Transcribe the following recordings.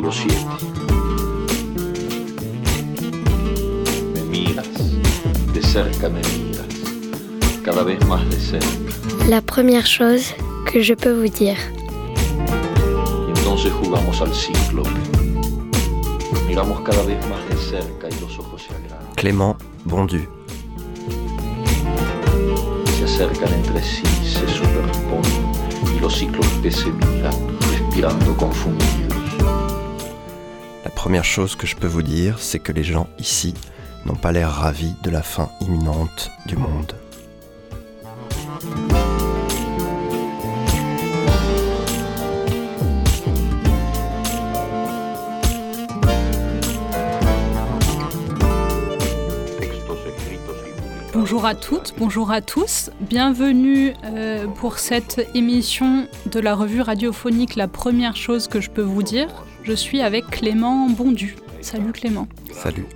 Capítulo 7. Me miras, de cerca me miras, cada vez más de cerca. La première chose que je peux vous dire. Y entonces jugamos al cíclope. Miramos cada vez más de cerca y los ojos se agradan. Clément Bondu. Se acercan entre sí, se superponen y los cíclopes se miran, respirando confundidos. Première chose que je peux vous dire, c'est que les gens ici n'ont pas l'air ravis de la fin imminente du monde. Bonjour à toutes, bonjour à tous. Bienvenue euh, pour cette émission de la revue radiophonique La première chose que je peux vous dire. Je suis avec Clément Bondu. Salut Clément. Salut.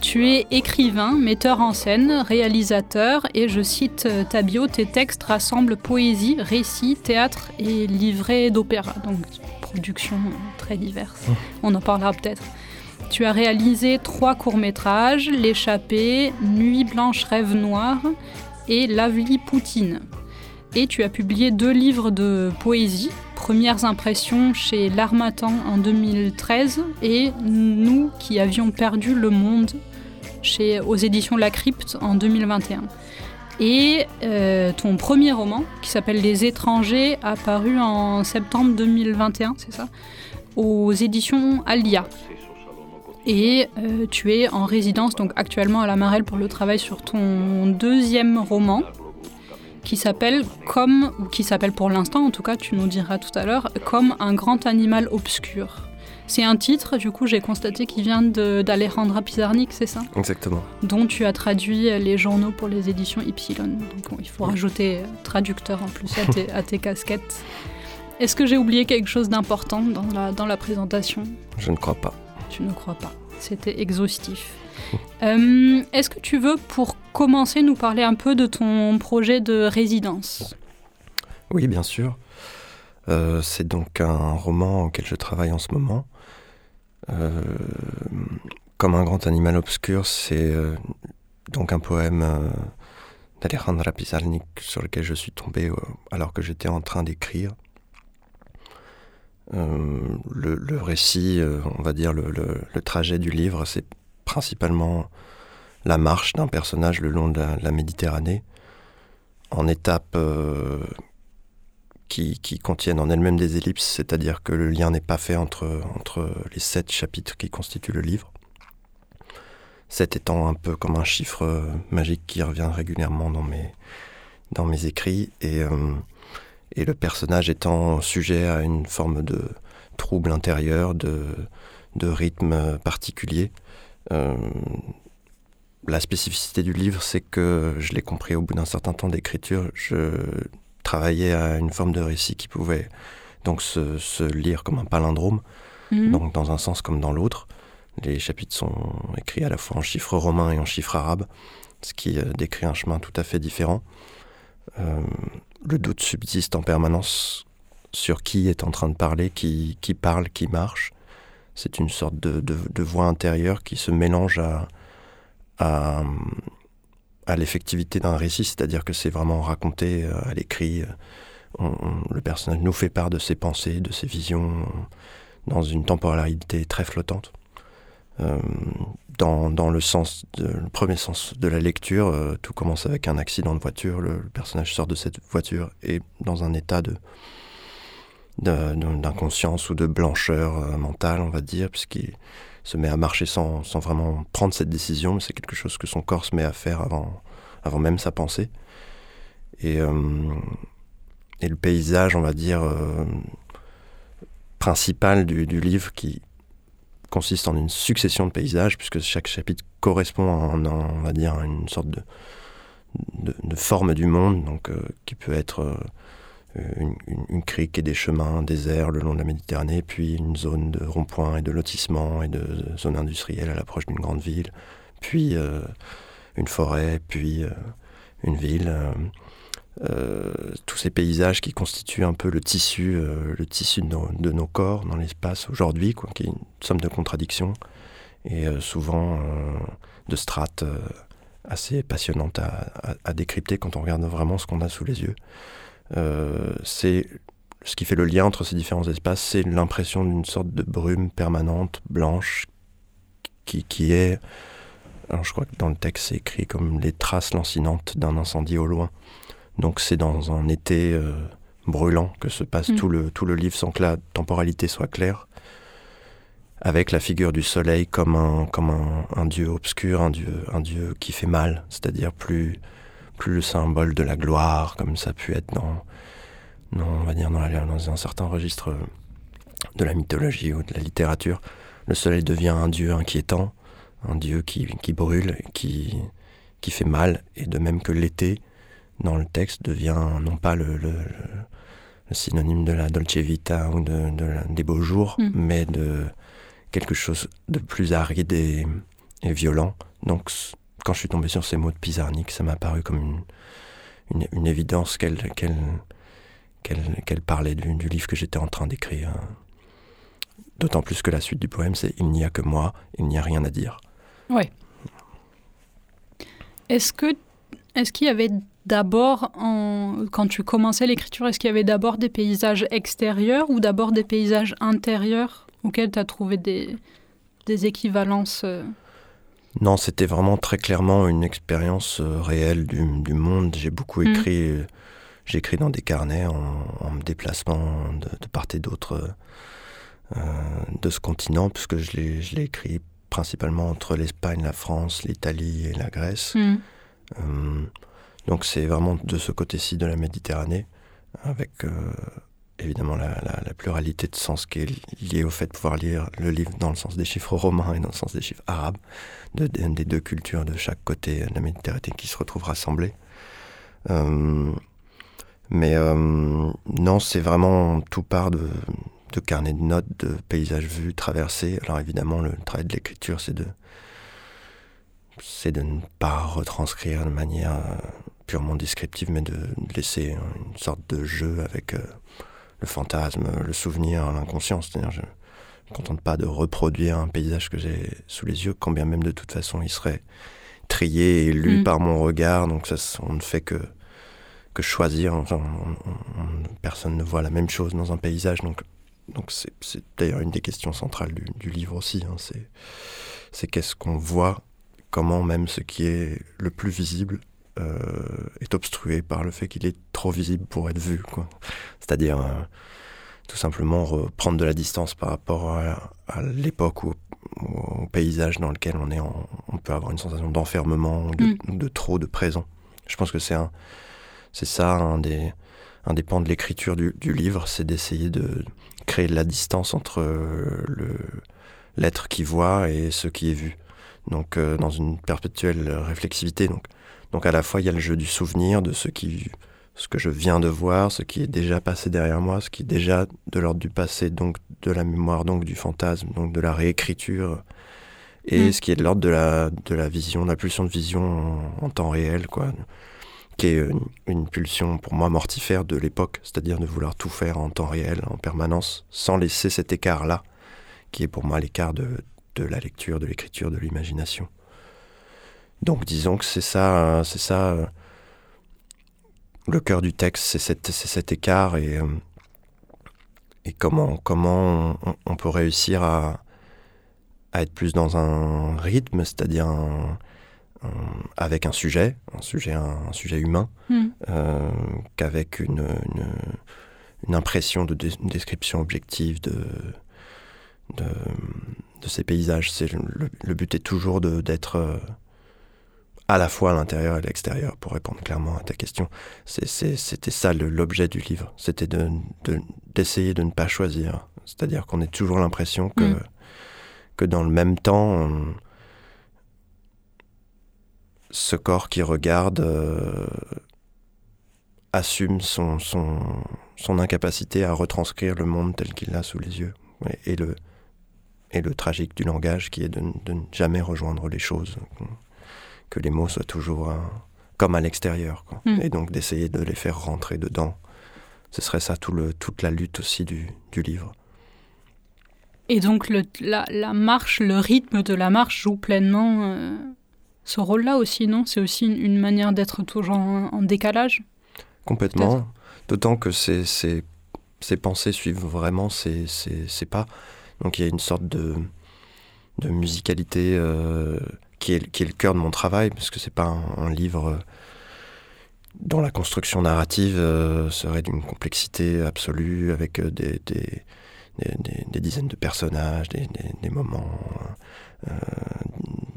Tu es écrivain, metteur en scène, réalisateur et je cite euh, ta bio, tes textes rassemblent poésie, récit, théâtre et livret d'opéra. Donc productions très diverses. On en parlera peut-être. Tu as réalisé trois courts-métrages, L'échappée, Nuit blanche, rêve noir et Lavli Poutine. Et tu as publié deux livres de poésie, Premières impressions chez L'Armatan en 2013 et Nous qui avions perdu le monde chez, aux éditions La Crypte en 2021. Et euh, ton premier roman, qui s'appelle Les étrangers, apparu en septembre 2021, c'est ça? Aux éditions Alia. Et euh, tu es en résidence donc actuellement à la Marelle pour le travail sur ton deuxième roman qui s'appelle comme ou qui s'appelle pour l'instant en tout cas tu nous diras tout à l'heure comme un grand animal obscur. C'est un titre du coup j'ai constaté qui vient d'Alejandra Pizarnik, c'est ça? Exactement. Dont tu as traduit les journaux pour les éditions Ypsilon. Donc il faut rajouter euh, traducteur en plus à tes, à tes casquettes. Est-ce que j'ai oublié quelque chose d'important dans la, dans la présentation? Je ne crois pas. tu ne crois pas. C'était exhaustif. Euh, Est-ce que tu veux, pour commencer, nous parler un peu de ton projet de résidence? Oui, bien sûr. Euh, c'est donc un roman auquel je travaille en ce moment. Euh, comme un grand animal obscur, c'est donc un poème d'Alejandra Pizarnik sur lequel je suis tombé alors que j'étais en train d'écrire. Le, récit, on va dire le trajet du livre, c'est principalement la marche d'un personnage le long de la, Méditerranée, en étapes euh, qui, contiennent en elles-mêmes des ellipses, c'est-à-dire que le lien n'est pas fait entre, les sept chapitres qui constituent le livre. Sept étant un peu comme un chiffre euh, magique qui revient régulièrement dans mes, écrits, et, euh, et le personnage étant sujet à une forme de trouble intérieur, de rythme particulier. Euh, la spécificité du livre, c'est que je l'ai compris au bout d'un certain temps d'écriture, je travaillais à une forme de récit qui pouvait donc se, se lire comme un palindrome, Mhm. donc dans un sens comme dans l'autre. Les chapitres sont écrits à la fois en chiffres romains et en chiffres arabes, ce qui euh, décrit un chemin tout à fait différent. Euh, le doute subsiste en permanence sur qui est en train de parler, qui, qui parle, qui marche. C'est une sorte de, voix intérieure qui se mélange à, l'effectivité d'un récit, c'est-à-dire que c'est vraiment raconté euh, à l'écrit. On- le personnage nous fait part de ses pensées, de ses visions, dans une temporalité très flottante. Euh, dans, le premier sens de la lecture, euh, tout commence avec un accident de voiture. Le, personnage sort de cette voiture et dans un état de- d'inconscience ou de blancheur euh, mentale, on va dire, puisqu'il se met à marcher sans, sans vraiment prendre cette décision, mais c'est quelque chose que son corps se met à faire avant, avant même sa pensée. Et, euh, et le paysage, on va dire, euh, principal du, du livre qui consiste en une succession de paysages, puisque chaque chapitre correspond à, on va dire, à une sorte de, de, forme du monde, donc qui peut être une, une- crique et des chemins déserts le long de la Méditerranée, puis une zone de ronds-points et de lotissements et de zones industrielles à l'approche d'une grande ville, puis euh, une forêt, puis euh, une ville. euh, tous ces paysages qui constituent un peu le tissu, le tissu de nos, corps dans l'espace aujourd'hui, qui est une somme de contradictions et souvent de strates assez passionnantes à, décrypter quand on regarde vraiment ce qu'on a sous les yeux. C'est ce qui fait le lien entre ces différents espaces, c'est l'impression d'une sorte de brume permanente, blanche, qui, qui est, alors je crois que dans le texte c'est écrit comme les traces lancinantes d'un incendie au loin. Donc c'est dans un été euh, brûlant que se passe mm. tout, le, tout le livre sans que la temporalité soit claire, avec la figure du soleil comme un, comme un, dieu obscur, un dieu, un dieu qui fait mal, c'est-à-dire plus, plus le symbole de la gloire, comme ça a pu être dans non, on va dire dans, dans un certain registre de la mythologie ou de la littérature, le soleil devient un dieu inquiétant, un dieu qui, qui brûle, qui, qui fait mal, et de même que l'été, dans le texte, devient non pas le, le, synonyme de la dolce vita ou de, des beaux jours, mm. mais de quelque chose de plus aride et, violent. Donc, quand je suis tombé sur ces mots de Pizarnik, ça m'a paru comme une, une, évidence qu'elle qu'elle parlait du, livre que j'étais en train d'écrire. D'autant plus que la suite du poème, c'est Il n'y a que moi, il n'y a rien à dire. Oui. Est-ce que est-ce qu'il y avait d'abord, quand tu commençais l'écriture, est-ce qu'il y avait d'abord des paysages extérieurs ou d'abord des paysages intérieurs auxquels tu as trouvé des, des équivalences euh? Non, c'était vraiment très clairement une expérience euh, réelle du, du monde. J'ai beaucoup mmh. écrit j'écris dans des carnets en, me déplaçant de, part et d'autre euh, de ce continent, puisque je l'ai écrit principalement entre l'Espagne, la France, l'Italie et la Grèce. Mm. Euh, donc c'est vraiment de ce côté-ci de la Méditerranée, avec euh, évidemment la, pluralité de sens qui est liée au fait de pouvoir lire le livre dans le sens des chiffres romains et dans le sens des chiffres arabes, de, des deux cultures de chaque côté de la Méditerranée qui se retrouvent rassemblées. Mais euh, non, c'est vraiment tout part de, de carnet de notes, de paysages vus, traversés. Alors évidemment, le travail de l'écriture, c'est de, c'est de ne pas retranscrire de manière euh, purement descriptive, mais de laisser une sorte de jeu avec euh, le fantasme, le souvenir, l'inconscient. C'est-à-dire, je ne me contente pas de reproduire un paysage que j'ai sous les yeux, quand bien même de toute façon il serait trié et lu mm. par mon regard. Donc ça, on ne fait que que choisir. Enfin, personne ne voit la même chose dans un paysage, donc donc c'est d'ailleurs une des questions centrales du, livre aussi. Hein, c'est qu'est-ce qu'on voit, comment même ce qui est le plus visible est obstrué par le fait qu'il est trop visible pour être vu. C'est-à-dire euh, tout simplement prendre de la distance par rapport à, l'époque ou au, paysage dans lequel on est. on peut avoir une sensation d'enfermement ou de, mm. de, trop de présent. Je pense que c'est un c'est ça un des, un des pans de l'écriture du, livre, c'est d'essayer de créer de la distance entre le, l'être qui voit et ce qui est vu. Donc euh, dans une perpétuelle réflexivité. Donc, donc à la fois il y a le jeu du souvenir, de ce, qui, ce que je viens de voir, ce qui est déjà passé derrière moi, ce qui est déjà de l'ordre du passé, donc de la mémoire, donc du fantasme, donc de la réécriture, et mm. ce qui est de l'ordre de la, de la vision, de la pulsion de vision en, en temps réel. quoi qui est une, pulsion pour moi mortifère de l'époque, c'est-à-dire de vouloir tout faire en temps réel, en permanence, sans laisser cet écart-là, qui est pour moi l'écart de, la lecture, de l'écriture, de l'imagination. Donc disons que c'est ça, c'est ça le cœur du texte, c'est cet, écart et, euh, et comment, comment on, peut réussir à, à, être plus dans un rythme, c'est-à-dire un, euh, avec un sujet, un sujet, un, sujet humain, hmm. euh, qu'avec une, une, impression de description objective de, de, de, ces paysages. C'est le, but est toujours d'être euh, à la fois à l'intérieur et à l'extérieur, pour répondre clairement à ta question. C'était ça l'objet du livre, c'était d'essayer de, de, ne pas choisir. C'est-à-dire qu'on ait toujours l'impression que, que dans le même temps, on, ce corps qui regarde euh, assume son, son, son, incapacité à retranscrire le monde tel qu'il l'a sous les yeux. Et, le, et le tragique du langage qui est de, ne jamais rejoindre les choses, que les mots soient toujours comme à l'extérieur. quoi. Mm. Et donc d'essayer de les faire rentrer dedans. Ce serait ça tout le, toute la lutte aussi du, du livre. Et donc le, la, la marche, le rythme de la marche joue pleinement euh, ce rôle-là aussi, non? C'est aussi une, une manière d'être toujours en, en décalage? Complètement. D'autant que ces, ces, ces pensées suivent vraiment ces, ces, ces pas. Donc il y a une sorte de, de musicalité euh, qui, est, qui est le cœur de mon travail, parce que c'est pas un, un livre euh, dont la construction narrative euh, serait d'une complexité absolue, avec euh, des, des, des, des- des dizaines de personnages, des, moments euh,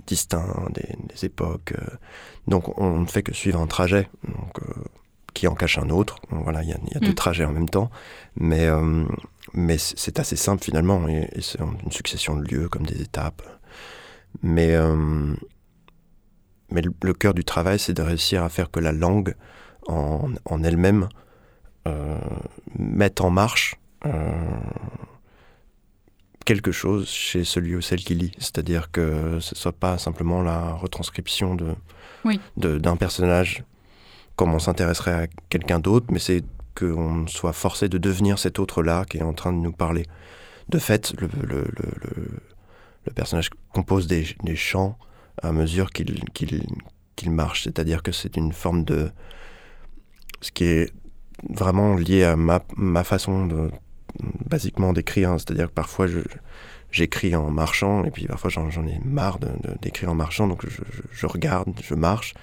distincts, des, époques. Donc on ne fait que suivre un trajet. Donc, qui en cache un autre. Voilà, il y a, il y a deux Mm. trajets en même temps, mais, euh, mais c'est c'est assez simple finalement, et, et c'est une succession de lieux comme des étapes. Mais, euh, mais le, cœur du travail, c'est de réussir à faire que la langue en, en elle-même euh, mette en marche euh, quelque chose chez celui ou celle qui lit. C'est-à-dire que ce ne soit pas simplement la retranscription de, Oui. de- d'un personnage comme on s'intéresserait à quelqu'un d'autre, mais c'est qu'on soit forcé de devenir cet autre-là qui est en train de nous parler. De fait, le, le, le, le- personnage compose des, des chants à mesure qu'il marche, c'est-à-dire que c'est une forme de... ce qui est vraiment lié à ma, ma façon de, basiquement d'écrire, hein. c'est-à-dire que parfois j'écris en marchant, et puis parfois j'en, ai marre d'écrire en marchant, donc je, je- je regarde, je marche,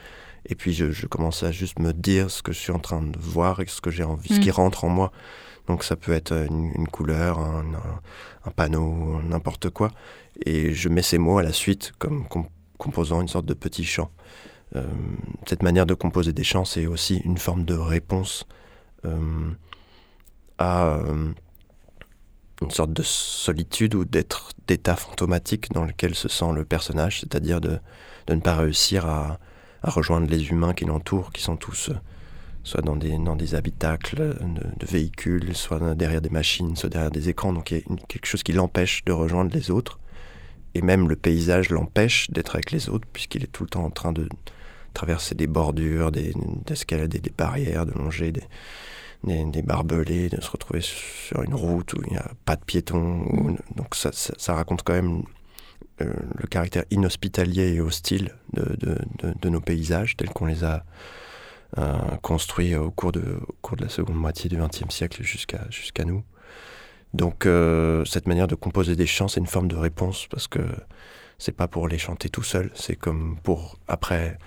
et puis je, je commence à juste me dire ce que je suis en train de voir et ce que j'ai envie, ce Mm. qui rentre en moi. Donc ça peut être une, couleur, un, panneau, n'importe quoi, et je mets ces mots à la suite comme com- composant une sorte de petit chant. Euh, cette manière de composer des chants, c'est aussi une forme de réponse euh, à euh, une sorte de solitude ou d'être d'état fantomatique dans lequel se sent le personnage, c'est-à-dire de, ne pas réussir à, rejoindre les humains qui l'entourent, qui sont tous soit dans des, dans des habitacles de, de véhicules, soit derrière des machines, soit derrière des écrans. Donc il y a une- quelque chose qui l'empêche de rejoindre les autres. Et même le paysage l'empêche d'être avec les autres, puisqu'il est tout le temps en train de traverser des bordures, des- d'escalader des barrières, de longer des, des, des barbelés, de se retrouver sur une route où il n'y a pas de piétons. où- donc ça, ça, ça raconte quand même euh, le caractère inhospitalier et hostile de, de, de- de nos paysages tels qu'on les a euh, construits au cours, de, au cours de la seconde moitié du XXe siècle jusqu'à jusqu'à nous. Donc euh, cette manière de composer des chants, c'est une forme de réponse parce que c'est pas pour les chanter tout seul, c'est comme pour après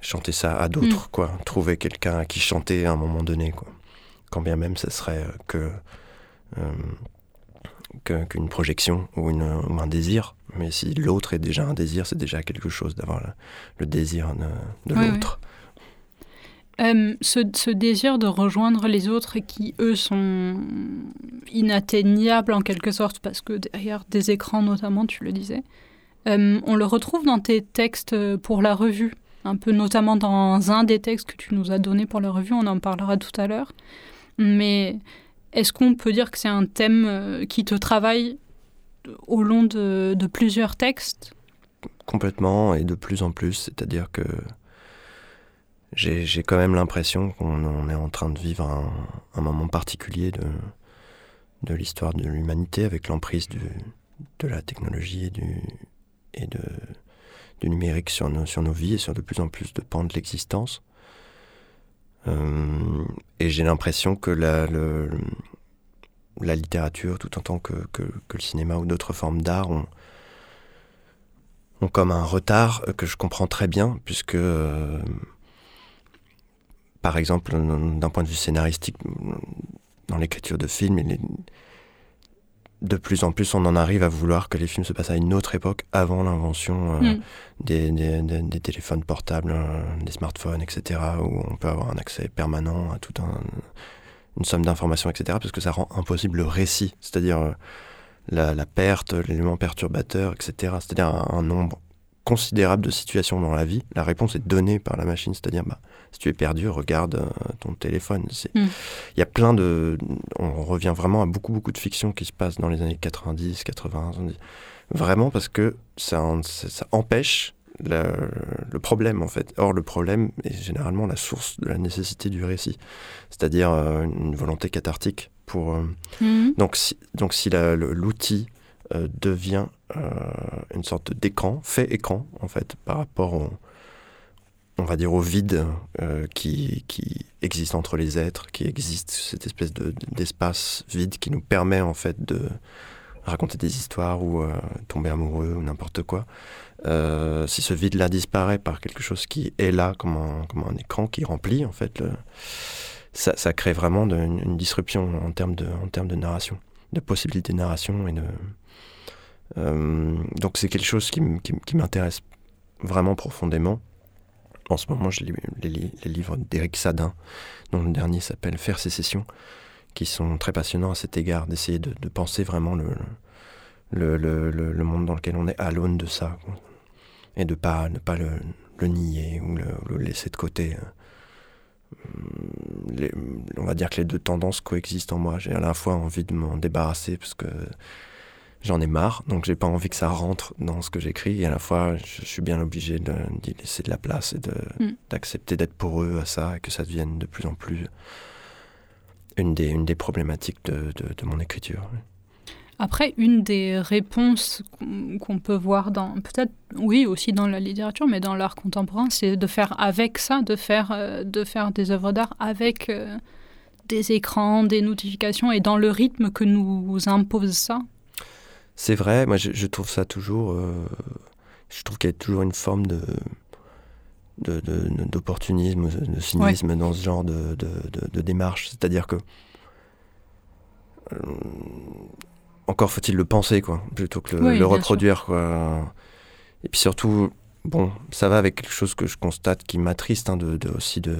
chanter ça à d'autres, quoi. Trouver quelqu'un à qui chanter à un moment donné, quoi. Quand bien même ce serait euh, que euh, qu'une projection ou, une, ou un désir. Mais si l'autre est déjà un désir, c'est déjà quelque chose d'avoir le, le désir de, de Oui, l'autre. Euh, ce, désir de rejoindre les autres qui, eux, sont inatteignables en quelque sorte, parce que derrière des écrans notamment, tu le disais, euh, on le retrouve dans tes textes pour la revue, un peu notamment dans un des textes que tu nous as donné pour la revue, on en parlera tout à l'heure. Mais est-ce qu'on peut dire que c'est un thème euh, qui te travaille au long de plusieurs textes? Complètement et de plus en plus. C'est-à-dire que j'ai quand même l'impression qu'on on est en train de vivre un, moment particulier de, l'histoire de l'humanité avec l'emprise de la technologie et du, numérique sur nos, vies et sur de plus en plus de pans de l'existence. Euh, et j'ai l'impression que la, littérature, tout autant que, que, le cinéma ou d'autres formes d'art, ont, comme un retard que je comprends très bien, puisque, euh, par exemple, d'un point de vue scénaristique, dans l'écriture de films, il est- de plus en plus, on en arrive à vouloir que les films se passent à une autre époque, avant l'invention euh, Mm. des, des- des- des téléphones portables, euh, des smartphones, etc., où on peut avoir un accès permanent à toute un- une somme d'informations, etc., parce que ça rend impossible le récit, c'est-à-dire euh, la, la perte, l'élément perturbateur, etc., c'est-à-dire un, un nombre considérable de situations dans la vie. La réponse est donnée par la machine, c'est-à-dire bah, si tu es perdu, regarde euh, ton téléphone. C'est- Il Mm. y a plein de... On revient vraiment à beaucoup, beaucoup de fiction qui se passe dans les années 90, 80, 70. Vraiment parce que ça, empêche le problème en fait. Or le problème est généralement la source de la nécessité du récit, c'est-à-dire euh, une volonté cathartique pour. Euh, Mhm. donc si, donc l'outil euh, devient euh, une sorte d'écran, fait écran en fait par rapport au, on va dire au vide euh, qui, qui existe entre les êtres, qui existe cette espèce de- d'espace vide qui nous permet en fait de raconter des histoires ou tomber amoureux ou n'importe quoi. Si ce vide-là disparaît par quelque chose qui est là comme un, comme un écran qui remplit en fait, ça, ça crée vraiment une, une disruption en termes de, en de narration, de possibilités de narration et de. Euh, donc c'est quelque chose qui, m'intéresse vraiment profondément. En ce moment, je lis les, li- les livres d'Éric Sadin, dont le dernier s'appelle Faire sécession, qui sont très passionnants à cet égard, d'essayer de, penser vraiment le, monde dans lequel on est à l'aune de ça, et de ne pas le, nier ou le, laisser de côté. Les- on va dire que les deux tendances coexistent en moi. J'ai à la fois envie de m'en débarrasser parce que j'en ai marre, donc j'ai pas envie que ça rentre dans ce que j'écris, et à la fois je suis bien obligé d'y laisser de la place et de- Mm. d'accepter d'être poreux à ça et que ça devienne de plus en plus une des, une des problématiques de, de- de mon écriture. Après, une des réponses qu'on qu'on peut voir dans, peut-être, oui, aussi dans la littérature, mais dans l'art contemporain, c'est de faire avec ça, de faire, euh, de faire des œuvres d'art avec euh, des écrans, des notifications, et dans le rythme que nous impose ça. C'est vrai, moi je, je trouve ça toujours. euh, je trouve qu'il y a toujours une forme de d'opportunisme, de, de cynisme dans ce genre de, de, démarche. C'est-à-dire que. euh, encore faut-il le penser, quoi, plutôt que le, Oui, le reproduire, quoi. Et puis surtout, bon, ça va avec quelque chose que je constate qui m'attriste, hein, de, de- aussi de.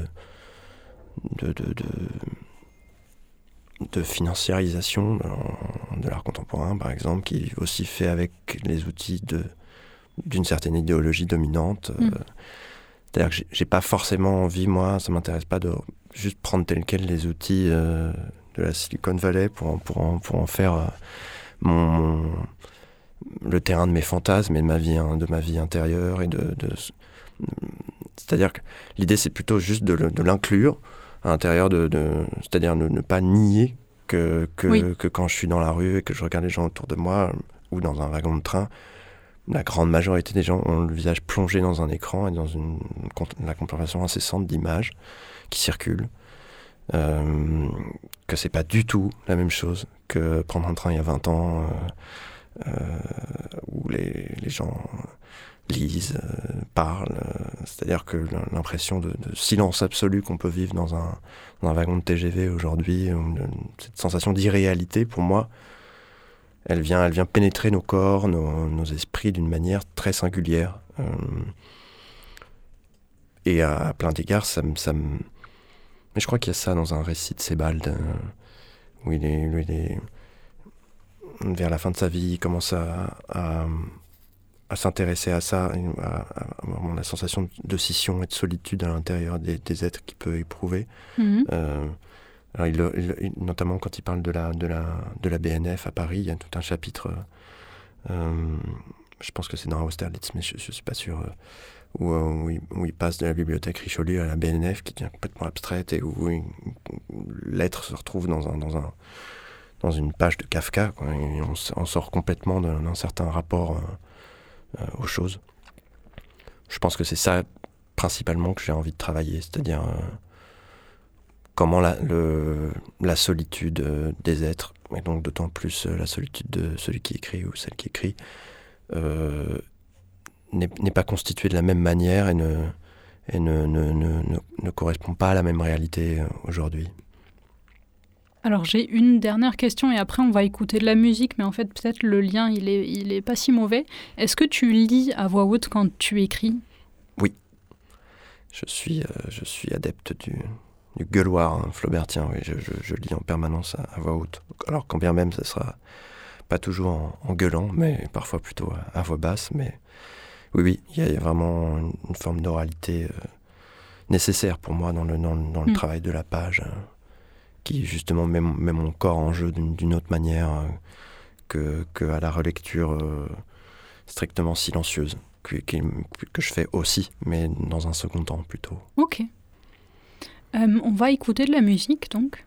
de, de, de financiarisation de, de l'art contemporain, par exemple, qui est aussi fait avec les outils d'une certaine idéologie dominante. Mm. Euh, C'est-à-dire que j'ai- pas forcément envie, moi, ça m'intéresse pas de juste prendre tel quel les outils euh, de la Silicon Valley pour en, pour en, pour en faire euh, mon, mon- le terrain de mes fantasmes et de ma vie, hein, de ma vie intérieure et de, de- c'est-à-dire que l'idée c'est plutôt juste de l'inclure à l'intérieur de, de- c'est-à-dire ne, ne pas nier que, que, Oui. que quand je suis dans la rue et que je regarde les gens autour de moi ou dans un wagon de train, la grande majorité des gens ont le visage plongé dans un écran et dans une, la contemplation incessante d'images qui circulent. Euh, que c'est pas du tout la même chose que prendre un train il y a 20 ans euh, euh, où les, les gens lisent, euh, parlent. euh, C'est-à-dire que l'im- l'impression de, silence absolu qu'on peut vivre dans un, dans un wagon de TGV aujourd'hui, cette sensation d'irréalité, pour moi, elle vient, elle vient pénétrer nos corps, nos, esprits d'une manière très singulière. Euh, et à, plein d'égards, ça me... ça Mais je crois qu'il y a ça dans un récit de Sebald, où il est. Vers la fin de sa vie, il commence à, à s'intéresser à ça, à, vraiment la sensation de scission et de solitude à l'intérieur des, des êtres qu'il peut éprouver. Mhm. Euh, alors il, le- il- il- notamment quand il parle de la, de, la, de la BNF à Paris, il y a tout un chapitre, euh, euh, je pense que c'est dans Austerlitz, mais je ne suis pas sûr, où, où, il, où il passe de la bibliothèque Richelieu à la BNF, qui devient complètement abstraite, et où lettre se retrouve dans, un, dans, un, dans une page de Kafka, quoi, et on, on sort complètement d'un certain rapport aux choses. Je pense que c'est ça principalement que j'ai envie de travailler, c'est-à-dire... euh, comment la, la solitude euh, des êtres, et donc d'autant plus euh, la solitude de celui qui écrit ou celle qui écrit, euh, n'est pas constituée de la même manière et ne, et ne, ne, ne, ne- correspond pas à la même réalité euh, aujourd'hui. Alors j'ai une dernière question et après on va écouter de la musique, mais en fait peut-être le lien il est, il est pas si mauvais. Est-ce que tu lis à voix haute quand tu écris? Je suis, euh, je suis adepte du, du gueuloir hein, flaubertien, oui, je, je- je lis en permanence à, à voix haute. Alors quand bien même, ce sera pas toujours en, en gueulant, mais parfois plutôt à, à voix basse. Mais oui, oui, il y, a- vraiment une, une forme d'oralité euh, nécessaire pour moi dans le, dans, le- dans le Mm. travail de la page, euh, qui justement met, met mon corps en jeu d'une autre manière euh, que, que la relecture euh, strictement silencieuse. que, que je fais aussi, mais dans un second temps plutôt. Ok. Euh, on va écouter de la musique donc.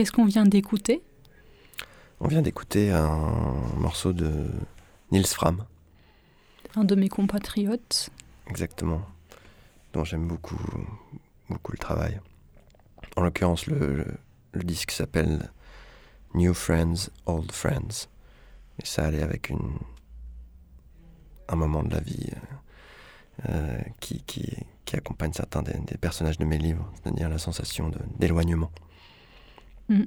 Qu'est-ce qu'on vient d'écouter? On vient d'écouter un morceau de Nils Fram. Un de mes compatriotes. Exactement. Dont j'aime beaucoup, beaucoup le travail. En l'occurrence, le, disque s'appelle New Friends, Old Friends. Et ça allait avec une, un moment de la vie euh, qui, qui, accompagne certains des, des, personnages de mes livres, c'est-à-dire la sensation d'éloignement. Mm.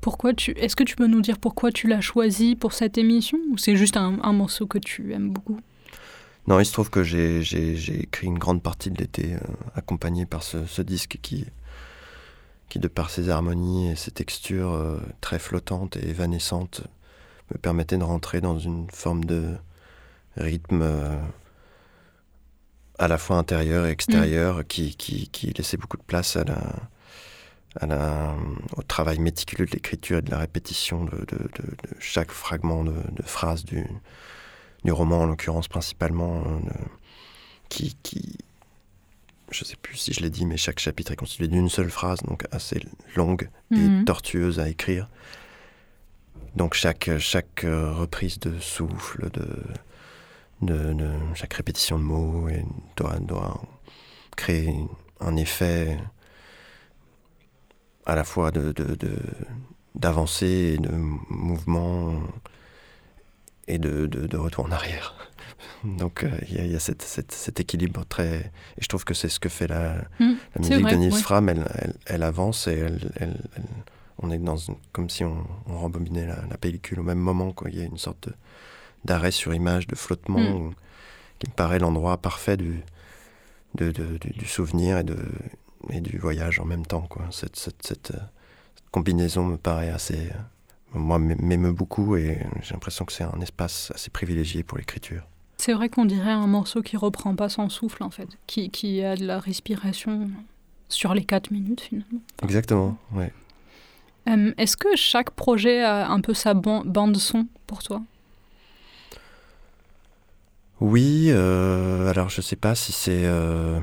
Pourquoi tu Est-ce que tu peux nous dire pourquoi tu l'as choisi pour cette émission ou c'est juste un, morceau que tu aimes beaucoup? Non, il se trouve que j'ai écrit une grande partie de l'été euh, accompagné par ce, disque qui, qui, de par ses harmonies et ses textures euh, très flottantes et évanesctes, me permettait de rentrer dans une forme de, rythme euh, à la fois intérieur et extérieur qui, qui, qui, laissait beaucoup de place à la, à la, au travail méticuleux de l'écriture et de la répétition de, de, de, chaque fragment de, phrase du, du, roman, en l'occurrence principalement, euh, qui, qui, je sais plus si je l'ai dit, mais chaque chapitre est constitué d'une seule phrase, donc assez longue et mhm. tortueuse à écrire. Donc chaque, chaque euh, reprise de souffle, de, de, chaque répétition de mots doit, doit créer un effet à la fois de, et de mouvement et de, de, retour en arrière. Donc euh, il y, a, cet équilibre très... Et je trouve que c'est ce que fait la, mmh, la musique de Nils Fram. Elle, elle, avance et elle, on est dans comme si on, rembobinait la, pellicule au même moment. Quoi. Il y a une sorte d'arrêt sur image, de flottement, mmh. qui me paraît l'endroit parfait du, du, du, souvenir et, de, et du voyage en même temps. Quoi. Cette, cette, cette, combinaison me paraît assez... moi, m'émeut beaucoup et j'ai l'impression que c'est un espace assez privilégié pour l'écriture. C'est vrai qu'on dirait un morceau qui reprend pas son souffle, en fait, qui, qui a de la respiration sur les quatre minutes, finalement. Exactement, ouais. Euh, est-ce que chaque projet a un peu sa bande son pour toi? Oui, euh, alors je sais pas si c'est... Euh,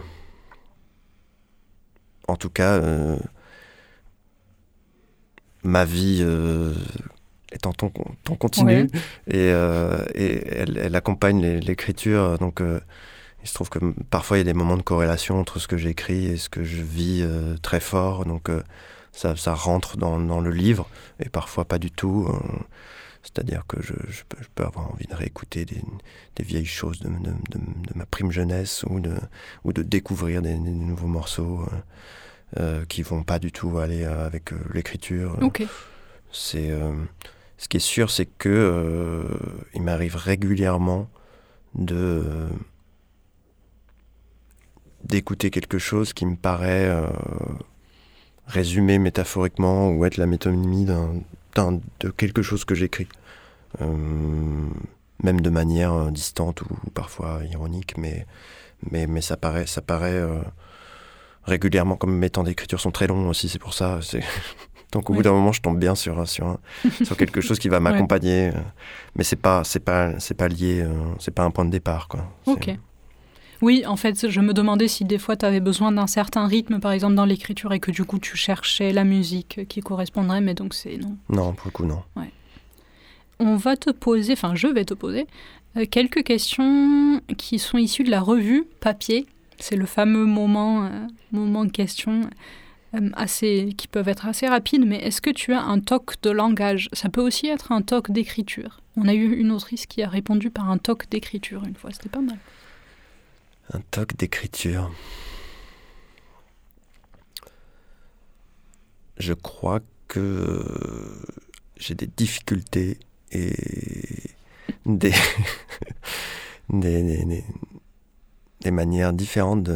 en tout cas, ma vie est en ton, continu et, euh, et elle, accompagne l'écriture. Donc, euh, il se trouve que parfois il y a des moments de corrélation entre ce que j'écris et ce que je vis euh, très fort. Donc, ça, ça, rentre dans, dans, le livre et parfois pas du tout. C'est-à-dire que je, je, peux, avoir envie de réécouter des, des vieilles choses de, de, de, ma prime jeunesse ou de, ou de découvrir des, nouveaux morceaux euh, qui vont pas du tout aller avec l'écriture. C'est ce qui est sûr, c'est que euh, il m'arrive régulièrement de d'écouter quelque chose qui me paraît euh, résumer métaphoriquement ou être la métonymie d'un, de quelque chose que j'écris. Euh, même de manière distante ou, parfois ironique, mais, mais, mais ça paraît, ça paraît régulièrement, comme mes temps d'écriture sont très longs aussi, c'est pour ça. Donc au bout d'un moment, je tombe bien sur, sur, sur quelque chose qui va m'accompagner. Euh, mais c'est pas, c'est pas, c'est pas lié, euh, c'est pas un point de départ. Quoi. Ok. Oui, en fait, je me demandais si des fois tu avais besoin d'un certain rythme, par exemple dans l'écriture, et que du coup tu cherchais la musique qui correspondrait, mais donc c'est non. Non, pour le coup, non. Ouais. On va te poser, enfin je vais te poser, euh, quelques questions qui sont issues de la revue papier. C'est le fameux moment, moment de questions. Euh, assez, qui peuvent être assez rapides, mais est-ce que tu as un toc de langage? Ça peut aussi être un toc d'écriture. On a eu une autrice qui a répondu par un toc d'écriture une fois, c'était pas mal. Un toc d'écriture. Je crois que j'ai des difficultés et des, des, des manières différentes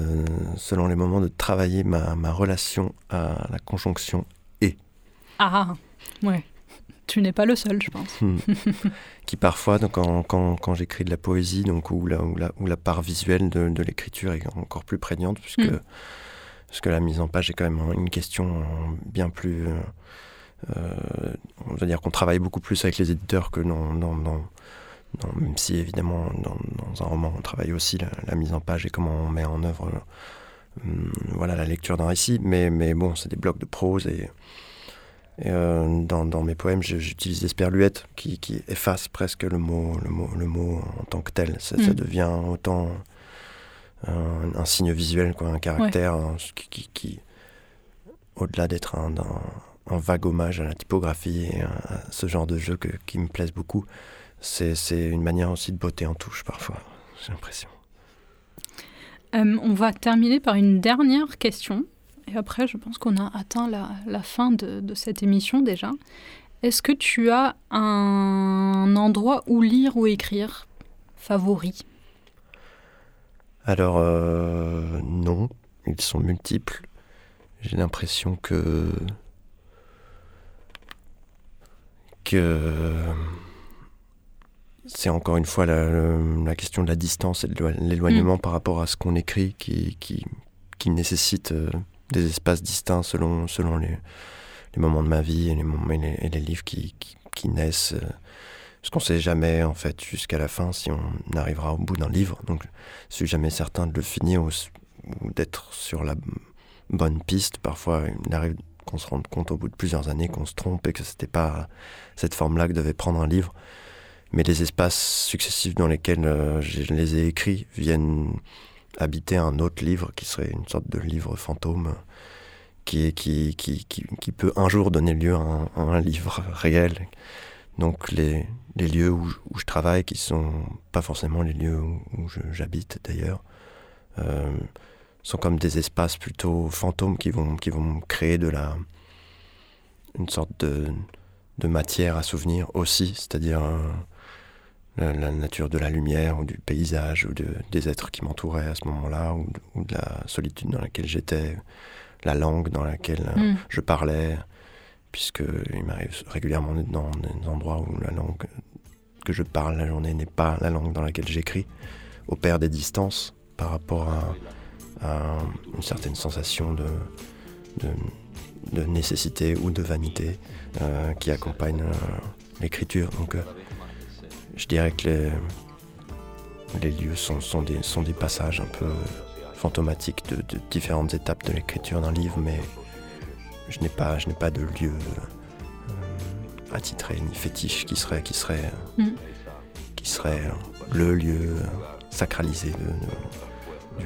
selon les moments de travailler ma, ma relation à la conjonction et. Ah, ouais. Tu n'es pas le seul, je pense. Hmm. Qui parfois, donc, quand, quand, quand j'écris de la poésie, donc, où, la, où, la, où la part visuelle de, de l'écriture est encore plus prégnante, puisque, hmm. puisque la mise en page est quand même une question bien plus... Euh, on va dire qu'on travaille beaucoup plus avec les éditeurs que dans, dans, dans même si évidemment dans, un roman on travaille aussi la, mise en page et comment on met en œuvre euh, voilà, la lecture d'un récit, mais, mais bon, c'est des blocs de prose et, euh, dans, dans, mes poèmes, j'utilise des sperluettes qui, qui, effacent presque le mot, le, mot, le mot en tant que tel. Ça, ça mm. devient autant un, signe visuel, quoi, un caractère qui, qui, au-delà d'être un, un, vague hommage à la typographie et à ce genre de jeu que, qui me plaise beaucoup, c'est une manière aussi de botter en touche parfois, j'ai l'impression. Euh, on va terminer par une dernière question. Et après, je pense qu'on a atteint la, fin de, cette émission déjà. Est-ce que tu as un endroit où lire ou écrire favori? Alors, euh, non. Ils sont multiples. J'ai l'impression que... que c'est encore une fois la, question de la distance et de l'éloignement mm. par rapport à ce qu'on écrit qui, qui, qui nécessite euh, des espaces distincts selon, selon les, moments de ma vie et les, livres qui, qui, naissent. Euh, parce qu'on ne sait jamais, en fait, jusqu'à la fin, si on arrivera au bout d'un livre. Donc, je suis jamais certain de le finir ou, d'être sur la bonne piste. Parfois, il arrive qu'on se rende compte au bout de plusieurs années qu'on se trompe et que c'était pas cette forme-là que devait prendre un livre. Mais les espaces successifs dans lesquels euh, je les ai écrits viennent habiter un autre livre qui serait une sorte de livre fantôme qui, qui, qui, qui, peut un jour donner lieu à un, livre réel. Donc les, les lieux où, où, je travaille, qui sont pas forcément les lieux où, j'habite d'ailleurs, euh, sont comme des espaces plutôt fantômes qui vont, qui vont créer de la, une sorte de, de matière à souvenir aussi, c'est-à-dire la, nature de la lumière ou du paysage ou de, des êtres qui m'entouraient à ce moment-là ou, de la solitude dans laquelle j'étais, la langue dans laquelle mm. je parlais, puisque il m'arrive régulièrement d'être dans des endroits où la langue que je parle la journée n'est pas la langue dans laquelle j'écris, opère des distances par rapport à, une certaine sensation de, de, nécessité ou de vanité euh, qui accompagne euh, l'écriture. Donc euh, je dirais que les, les lieux sont, sont, des, sont des passages un peu fantomatiques de, différentes étapes de l'écriture d'un livre, mais je n'ai pas, je n'ai pas de lieu euh, attitré ni fétiche qui serait, qui serait, mm. qui serait le lieu sacralisé de,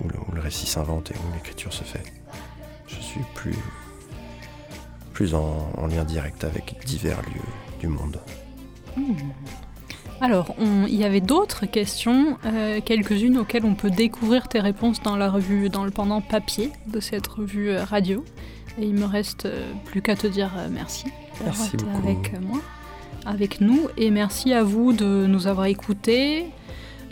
où, le, récit s'invente et où l'écriture se fait. Je suis plus, plus en, lien direct avec divers lieux du monde. Mm. Alors, il y avait d'autres questions, euh, quelques-unes auxquelles on peut découvrir tes réponses dans la revue, dans le pendant papier de cette revue euh, radio. Et il me reste euh, plus qu'à te dire merci. Merci beaucoup. Avec moi, avec nous, et merci à vous de nous avoir écoutés.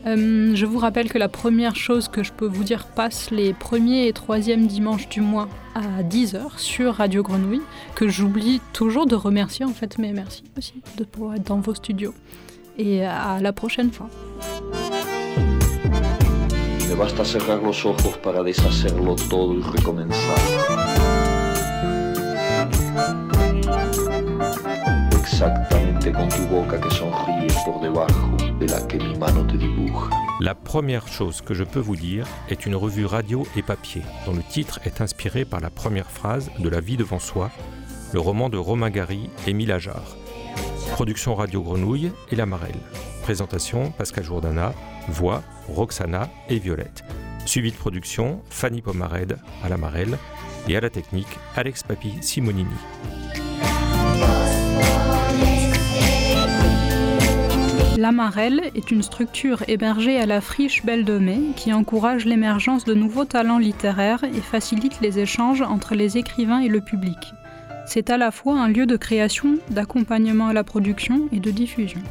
je vous rappelle que la première chose que je peux vous dire passe les premiers et troisièmes dimanches du mois à 10h sur Radio Grenouille, que j'oublie toujours de remercier en fait, mais merci aussi de pouvoir être dans vos studios et à la prochaine fois. Me basta cerrar los ojos para deshacerlo todo y recomenzar. Exactamente con tu boca que sonríe por debajo de la que mi mano te dibuja. La première chose que je peux vous dire est une revue radio et papier, dont le titre est inspiré par la première phrase de La vie devant soi, le roman de Romain Gary et Émile Ajar, Production Radio Grenouille et La Marelle. Présentation Pascal Jourdana. Voix Roxana et Violette. Suivi de production Fanny Pomared à La Marelle et à la technique Alex Papi Simonini. La Marelle est une structure hébergée à la friche Belle de Mai qui encourage l'émergence de nouveaux talents littéraires et facilite les échanges entre les écrivains et le public. C'est à la fois un lieu de création, d'accompagnement à la production et de diffusion.